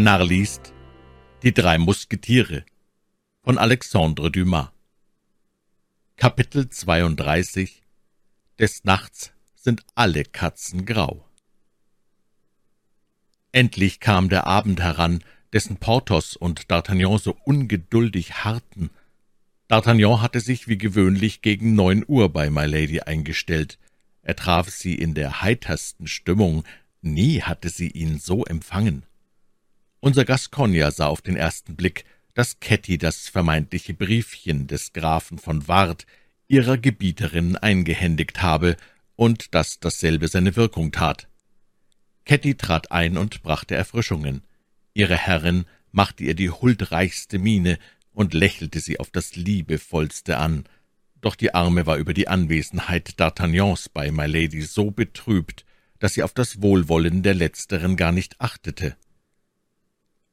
Der Narr liest Die drei Musketiere von Alexandre Dumas Kapitel 32 Des Nachts sind alle Katzen grau. Endlich kam der Abend heran, dessen Porthos und D'Artagnan so ungeduldig harrten. D'Artagnan hatte sich wie gewöhnlich gegen neun Uhr bei Milady eingestellt. Er traf sie in der heitersten Stimmung, nie hatte sie ihn so empfangen. Unser Gascogner sah auf den ersten Blick, dass Ketty das vermeintliche Briefchen des Grafen von Ward ihrer Gebieterin eingehändigt habe und dass dasselbe seine Wirkung tat. Ketty trat ein und brachte Erfrischungen. Ihre Herrin machte ihr die huldreichste Miene und lächelte sie auf das liebevollste an. Doch die Arme war über die Anwesenheit D'Artagnans bei Milady so betrübt, dass sie auf das Wohlwollen der Letzteren gar nicht achtete.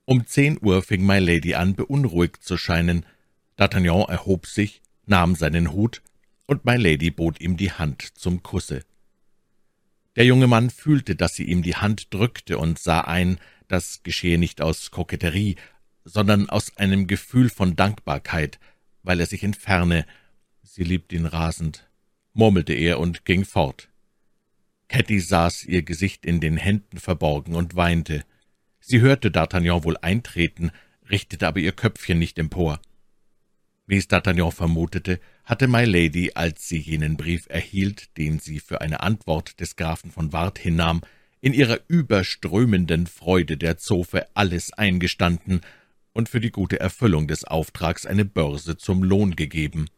Um zehn Uhr fing Milady an, beunruhigt zu scheinen. D'Artagnan erhob sich, nahm seinen Hut, und Milady bot ihm die Hand zum Kusse. Der junge Mann fühlte, dass sie ihm die Hand drückte und sah ein, das geschehe nicht aus Koketterie, sondern aus einem Gefühl von Dankbarkeit, weil er sich entferne. Sie liebt ihn rasend, murmelte er und ging fort. Ketty saß, ihr Gesicht in den Händen verborgen und weinte. Sie hörte D'Artagnan wohl eintreten, richtete aber ihr Köpfchen nicht empor. Wie es D'Artagnan vermutete, hatte Milady, als sie jenen Brief erhielt, den sie für eine Antwort des Grafen von Ward hinnahm, in ihrer überströmenden Freude der Zofe alles eingestanden und für die gute Erfüllung des Auftrags eine Börse zum Lohn gegeben.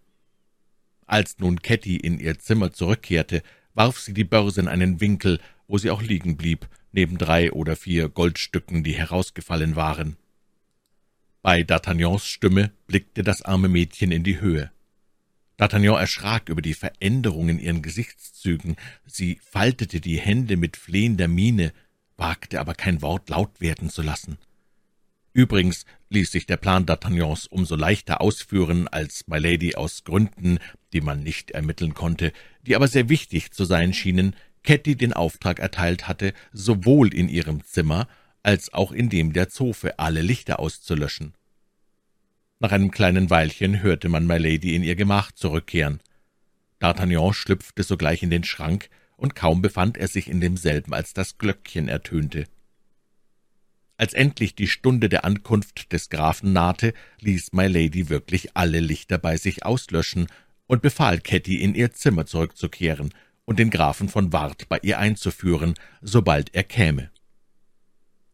Als nun Ketty in ihr Zimmer zurückkehrte, warf sie die Börse in einen Winkel, wo sie auch liegen blieb, neben drei oder vier Goldstücken, die herausgefallen waren. Bei D'Artagnans Stimme blickte das arme Mädchen in die Höhe. D'Artagnan erschrak über die Veränderung in ihren Gesichtszügen. Sie faltete die Hände mit flehender Miene, wagte aber kein Wort laut werden zu lassen. Übrigens ließ sich der Plan D'Artagnans umso leichter ausführen, als Milady aus Gründen, die man nicht ermitteln konnte, die aber sehr wichtig zu sein schienen, Ketty den Auftrag erteilt hatte, sowohl in ihrem Zimmer als auch in dem der Zofe alle Lichter auszulöschen. Nach einem kleinen Weilchen hörte man Milady in ihr Gemach zurückkehren. D'Artagnan schlüpfte sogleich in den Schrank, und kaum befand er sich in demselben, als das Glöckchen ertönte. Als endlich die Stunde der Ankunft des Grafen nahte, ließ Milady wirklich alle Lichter bei sich auslöschen und befahl Ketty, in ihr Zimmer zurückzukehren und den Grafen von Ward bei ihr einzuführen, sobald er käme.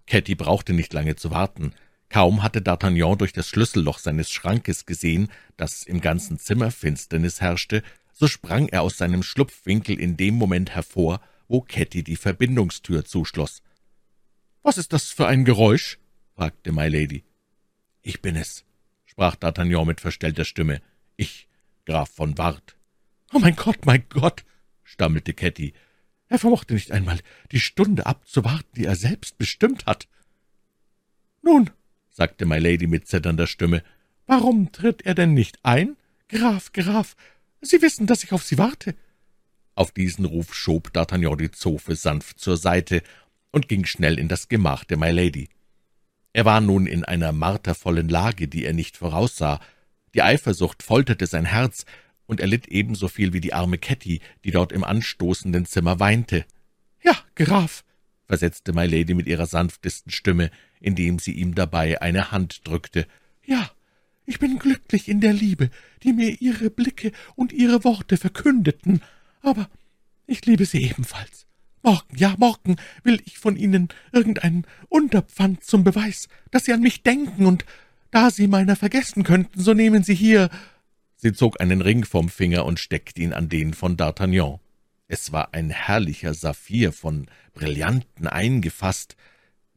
Ketty brauchte nicht lange zu warten. Kaum hatte D'Artagnan durch das Schlüsselloch seines Schrankes gesehen, dass im ganzen Zimmer Finsternis herrschte, so sprang er aus seinem Schlupfwinkel in dem Moment hervor, wo Ketty die Verbindungstür zuschloss. »Was ist das für ein Geräusch?« fragte Milady. »Ich bin es«, sprach D'Artagnan mit verstellter Stimme. »Ich, Graf von Ward.« »Oh mein Gott, mein Gott«, stammelte Ketty. »Er vermochte nicht einmal, die Stunde abzuwarten, die er selbst bestimmt hat.« »Nun«, sagte Milady mit zitternder Stimme, »warum tritt er denn nicht ein? Graf, Graf, Sie wissen, dass ich auf Sie warte.« Auf diesen Ruf schob D'Artagnan die Zofe sanft zur Seite und ging schnell in das Gemach der Milady. Er war nun in einer martervollen Lage, die er nicht voraussah. Die Eifersucht folterte sein Herz, und er litt ebenso viel wie die arme Ketty, die dort im anstoßenden Zimmer weinte. »Ja, Graf«, versetzte Milady mit ihrer sanftesten Stimme, indem sie ihm dabei eine Hand drückte. »Ja, ich bin glücklich in der Liebe, die mir Ihre Blicke und Ihre Worte verkündeten, aber ich liebe Sie ebenfalls. Morgen, ja, morgen will ich von Ihnen irgendein Unterpfand zum Beweis, dass Sie an mich denken, und da Sie meiner vergessen könnten, so nehmen Sie hier Sie zog einen Ring vom Finger und steckte ihn an den von D'Artagnan. Es war ein herrlicher Saphir von Brillanten eingefasst.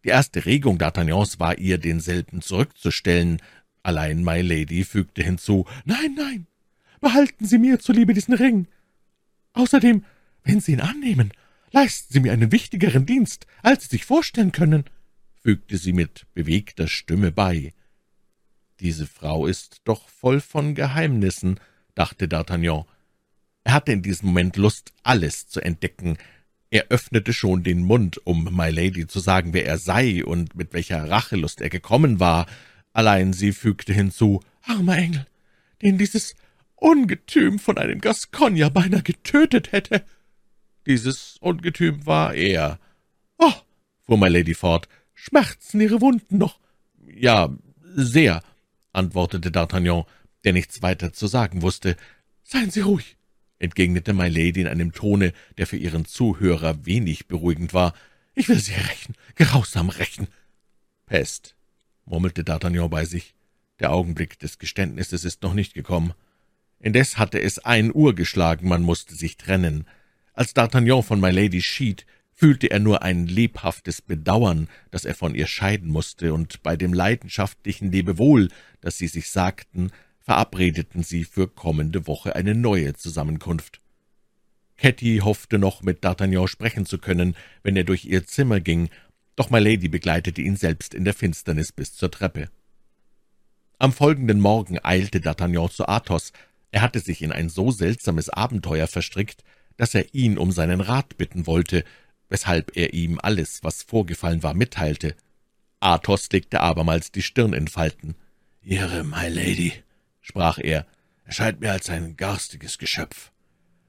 Die erste Regung D'Artagnans war ihr, denselben zurückzustellen. Allein My Lady fügte hinzu, »Nein, nein, behalten Sie mir zuliebe diesen Ring. Außerdem, wenn Sie ihn annehmen, leisten Sie mir einen wichtigeren Dienst, als Sie sich vorstellen können«, fügte sie mit bewegter Stimme bei. »Diese Frau ist doch voll von Geheimnissen«, dachte D'Artagnan. Er hatte in diesem Moment Lust, alles zu entdecken. Er öffnete schon den Mund, um My Lady zu sagen, wer er sei und mit welcher Rachelust er gekommen war, allein sie fügte hinzu, »Armer Engel, den dieses Ungetüm von einem Gascogner beinahe getötet hätte.« Dieses Ungetüm war er. »Oh«, fuhr My Lady fort, »schmerzen Ihre Wunden noch?« »Ja, sehr«, antwortete D'Artagnan, der nichts weiter zu sagen wusste. »Seien Sie ruhig entgegnete My Lady in einem Tone, der für ihren Zuhörer wenig beruhigend war. »Ich will Sie rächen, grausam rächen.« »Pest«, murmelte D'Artagnan bei sich. »Der Augenblick des Geständnisses ist noch nicht gekommen. Indes hatte es ein Uhr geschlagen, man musste sich trennen. Als D'Artagnan von My Lady schied, fühlte er nur ein lebhaftes Bedauern, dass er von ihr scheiden musste, und bei dem leidenschaftlichen Lebewohl, das sie sich sagten, verabredeten sie für kommende Woche eine neue Zusammenkunft. Ketty hoffte noch, mit D'Artagnan sprechen zu können, wenn er durch ihr Zimmer ging, doch Milady begleitete ihn selbst in der Finsternis bis zur Treppe. Am folgenden Morgen eilte D'Artagnan zu Athos. Er hatte sich in ein so seltsames Abenteuer verstrickt, dass er ihn um seinen Rat bitten wollte, weshalb er ihm alles, was vorgefallen war, mitteilte. Athos legte abermals die Stirn in Falten. »Ihre, my Lady«, sprach er, erscheint mir als ein garstiges Geschöpf.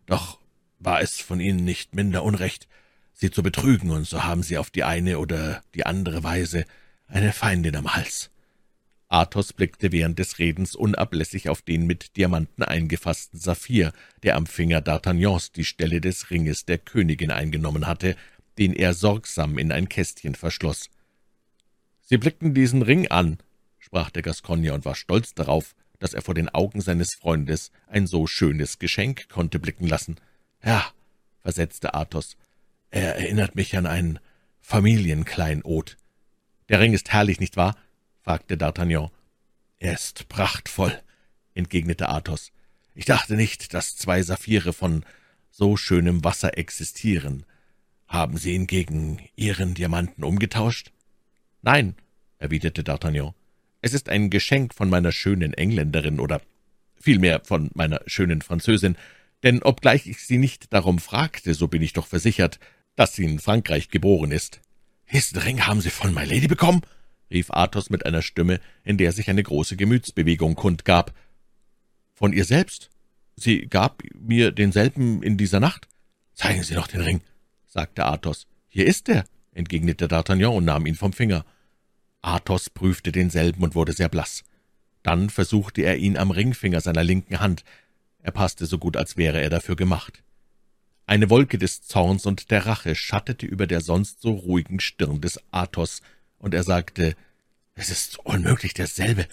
Doch war es von Ihnen nicht minder Unrecht, Sie zu betrügen, und so haben Sie auf die eine oder die andere Weise eine Feindin am Hals.« Athos blickte während des Redens unablässig auf den mit Diamanten eingefassten Saphir, der am Finger D'Artagnans die Stelle des Ringes der Königin eingenommen hatte, den er sorgsam in ein Kästchen verschloss. »Sie blickten diesen Ring an«, sprach der Gascogner und war stolz darauf, dass er vor den Augen seines Freundes ein so schönes Geschenk konnte blicken lassen. »Ja«, versetzte Athos, »er erinnert mich an ein Familienkleinod.« »Der Ring ist herrlich, nicht wahr?« Fragte D'Artagnan. »Er ist prachtvoll«, entgegnete Athos. »Ich dachte nicht, dass zwei Saphire von so schönem Wasser existieren. Haben Sie ihn gegen Ihren Diamanten umgetauscht?« »Nein«, erwiderte D'Artagnan. Es ist ein Geschenk von meiner schönen Engländerin oder vielmehr von meiner schönen Französin, denn obgleich ich sie nicht darum fragte, so bin ich doch versichert, dass sie in Frankreich geboren ist. »Diesen Ring haben Sie von My Lady bekommen?« Rief Athos mit einer Stimme, in der sich eine große Gemütsbewegung kundgab. »Von ihr selbst? Sie gab mir denselben in dieser Nacht?« »Zeigen Sie doch den Ring«, sagte Athos. »Hier ist er«, entgegnete D'Artagnan und nahm ihn vom Finger. Athos prüfte denselben und wurde sehr blass. Dann versuchte er ihn am Ringfinger seiner linken Hand. Er passte so gut, als wäre er dafür gemacht. Eine Wolke des Zorns und der Rache schattete über der sonst so ruhigen Stirn des Athos, und er sagte, »Es ist unmöglich derselbe.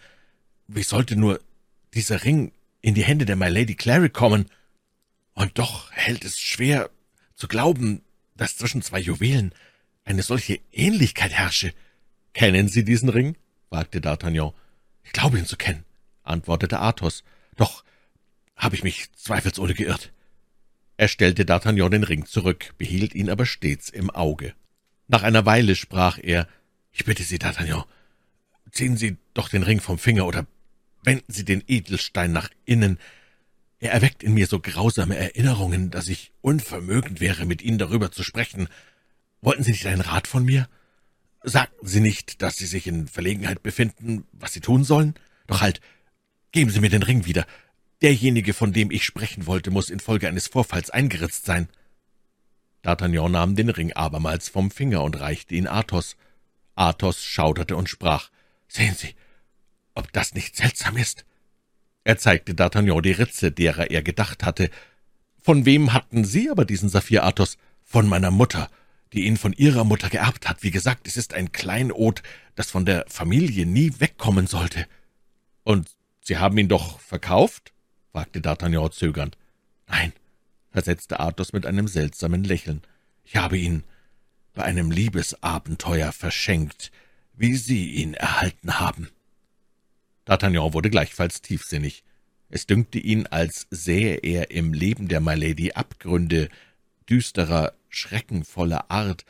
Wie sollte nur dieser Ring in die Hände der My Lady Clary kommen? Und doch hält es schwer zu glauben, dass zwischen zwei Juwelen eine solche Ähnlichkeit herrsche.« »Kennen Sie diesen Ring?« fragte D'Artagnan. »Ich glaube ihn zu kennen«, antwortete Athos. »Doch habe ich mich zweifelsohne geirrt.« Er stellte D'Artagnan den Ring zurück, behielt ihn aber stets im Auge. Nach einer Weile sprach er, »Ich bitte Sie, D'Artagnan, ziehen Sie doch den Ring vom Finger oder wenden Sie den Edelstein nach innen. Er erweckt in mir so grausame Erinnerungen, dass ich unvermögend wäre, mit Ihnen darüber zu sprechen. Wollten Sie nicht einen Rat von mir?« Sagten Sie nicht, dass Sie sich in Verlegenheit befinden, was Sie tun sollen? Doch halt, geben Sie mir den Ring wieder. Derjenige, von dem ich sprechen wollte, muss infolge eines Vorfalls eingeritzt sein.« D'Artagnan nahm den Ring abermals vom Finger und reichte ihn Athos. Athos schauderte und sprach, »Sehen Sie, ob das nicht seltsam ist?« Er zeigte D'Artagnan die Ritze, derer er gedacht hatte. »Von wem hatten Sie aber diesen Saphir, Athos?« »Von meiner Mutter die ihn von ihrer Mutter geerbt hat. Wie gesagt, es ist ein Kleinod, das von der Familie nie wegkommen sollte.« »Und Sie haben ihn doch verkauft?« fragte D'Artagnan zögernd. »Nein«, versetzte Athos mit einem seltsamen Lächeln, »ich habe ihn bei einem Liebesabenteuer verschenkt, wie Sie ihn erhalten haben.« D'Artagnan wurde gleichfalls tiefsinnig. Es dünkte ihn, als sähe er im Leben der Milady Abgründe düsterer, schreckenvoller Art.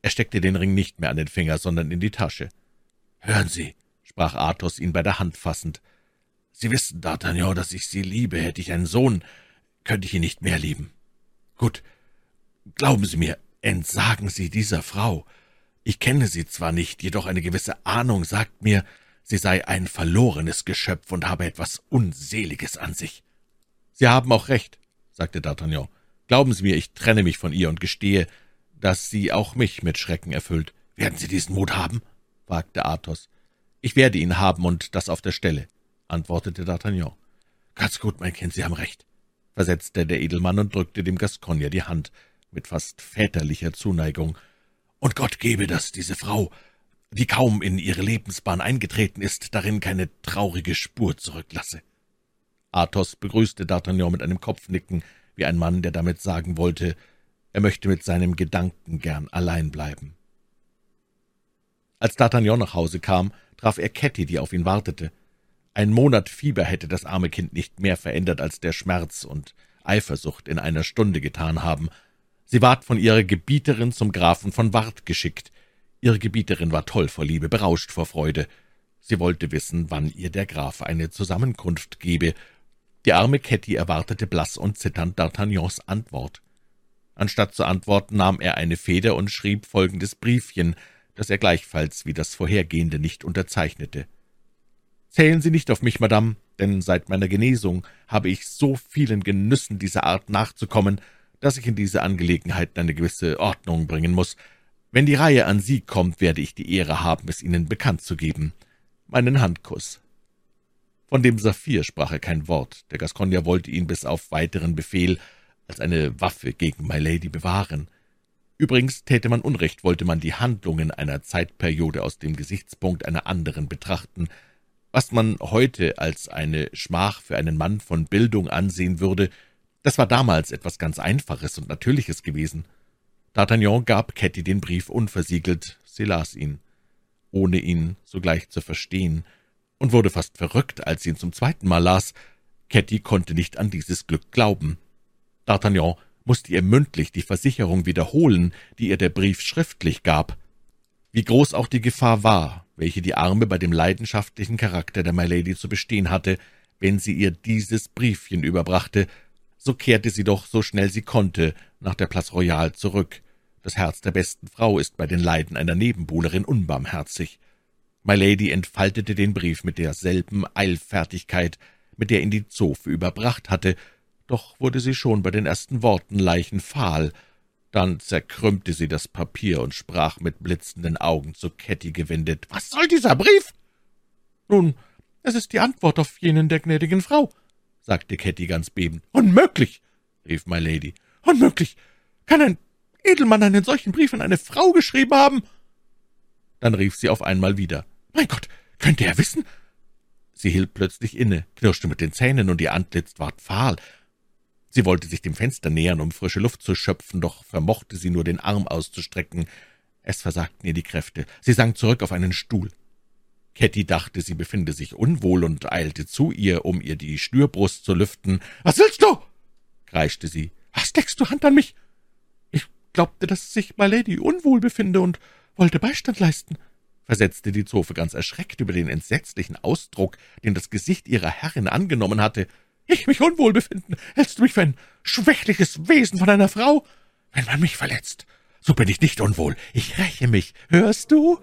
Er steckte den Ring nicht mehr an den Finger, sondern in die Tasche. »Hören Sie«, sprach Athos ihn bei der Hand fassend, »Sie wissen, D'Artagnan, dass ich Sie liebe. Hätte ich einen Sohn, könnte ich ihn nicht mehr lieben. Gut, Glauben Sie mir, entsagen Sie dieser Frau. Ich kenne sie zwar nicht, jedoch eine gewisse Ahnung sagt mir, sie sei ein verlorenes Geschöpf und habe etwas Unseliges an sich. Sie haben auch recht, sagte D'Artagnan. Glauben Sie mir, ich trenne mich von ihr und gestehe, dass sie auch mich mit Schrecken erfüllt. Werden Sie diesen Mut haben? fragte Athos. Ich werde ihn haben, und das auf der Stelle, antwortete D'Artagnan. Ganz gut, mein Kind, Sie haben recht, versetzte der Edelmann und drückte dem Gascogner die Hand mit fast väterlicher Zuneigung. Und Gott gebe, dass diese Frau, die kaum in ihre Lebensbahn eingetreten ist, darin keine traurige Spur zurücklasse. Athos begrüßte D'Artagnan mit einem Kopfnicken, wie ein Mann, der damit sagen wollte, er möchte mit seinem Gedanken gern allein bleiben. Als D'Artagnan nach Hause kam, traf er Ketty, die auf ihn wartete. Ein Monat Fieber hätte das arme Kind nicht mehr verändert, als der Schmerz und Eifersucht in einer Stunde getan haben. Sie ward von ihrer Gebieterin zum Grafen von Ward geschickt. Ihre Gebieterin war toll vor Liebe, berauscht vor Freude. Sie wollte wissen, wann ihr der Graf eine Zusammenkunft gebe, die arme Ketty erwartete blass und zitternd D'Artagnans Antwort. Anstatt zu antworten, nahm er eine Feder und schrieb folgendes Briefchen, das er gleichfalls wie das vorhergehende nicht unterzeichnete. Zählen Sie nicht auf mich, Madame, denn seit meiner Genesung habe ich so vielen Genüssen dieser Art nachzukommen, dass ich in diese Angelegenheit eine gewisse Ordnung bringen muss. Wenn die Reihe an Sie kommt, werde ich die Ehre haben, es Ihnen bekannt zu geben. Meinen Handkuss. Von dem Saphir sprach er kein Wort. Der Gascogner wollte ihn bis auf weiteren Befehl als eine Waffe gegen My Lady bewahren. Übrigens täte man Unrecht, wollte man die Handlungen einer Zeitperiode aus dem Gesichtspunkt einer anderen betrachten. Was man heute als eine Schmach für einen Mann von Bildung ansehen würde, das war damals etwas ganz Einfaches und Natürliches gewesen. D'Artagnan gab Ketty den Brief unversiegelt, sie las ihn, ohne ihn sogleich zu verstehen, und wurde fast verrückt, als sie ihn zum zweiten Mal las. Ketty konnte nicht an dieses Glück glauben. D'Artagnan musste ihr mündlich die Versicherung wiederholen, die ihr der Brief schriftlich gab. Wie groß auch die Gefahr war, welche die Arme bei dem leidenschaftlichen Charakter der Milady zu bestehen hatte, wenn sie ihr dieses Briefchen überbrachte, so kehrte sie doch, so schnell sie konnte, nach der Place Royale zurück. Das Herz der besten Frau ist bei den Leiden einer Nebenbuhlerin unbarmherzig. My Lady entfaltete den Brief mit derselben Eilfertigkeit, mit der ihn die Zofe überbracht hatte, doch wurde sie schon bei den ersten Worten leichenfahl. Dann zerkrümmte sie das Papier und sprach mit blitzenden Augen zu Ketty gewendet. »Was soll dieser Brief?« »Nun, es ist die Antwort auf jenen der gnädigen Frau«, sagte Ketty ganz bebend. »Unmöglich«, rief My Lady. »Unmöglich! Kann ein Edelmann einen solchen Brief an eine Frau geschrieben haben?« Dann rief sie auf einmal wieder. »Mein Gott, könnte er wissen?« Sie hielt plötzlich inne, knirschte mit den Zähnen, und ihr Antlitz ward fahl. Sie wollte sich dem Fenster nähern, um frische Luft zu schöpfen, doch vermochte sie nur den Arm auszustrecken. Es versagten ihr die Kräfte. Sie sank zurück auf einen Stuhl. Ketty dachte, sie befinde sich unwohl und eilte zu ihr, um ihr die Schnürbrust zu lüften. »Was willst du?« kreischte sie. »Was legst du Hand an mich?« »Ich glaubte, dass sich My Lady unwohl befinde und wollte Beistand leisten.« versetzte die Zofe ganz erschreckt über den entsetzlichen Ausdruck, den das Gesicht ihrer Herrin angenommen hatte. »Ich mich unwohl befinden? Hältst du mich für ein schwächliches Wesen von einer Frau? Wenn man mich verletzt, so bin ich nicht unwohl. Ich räche mich. Hörst du?«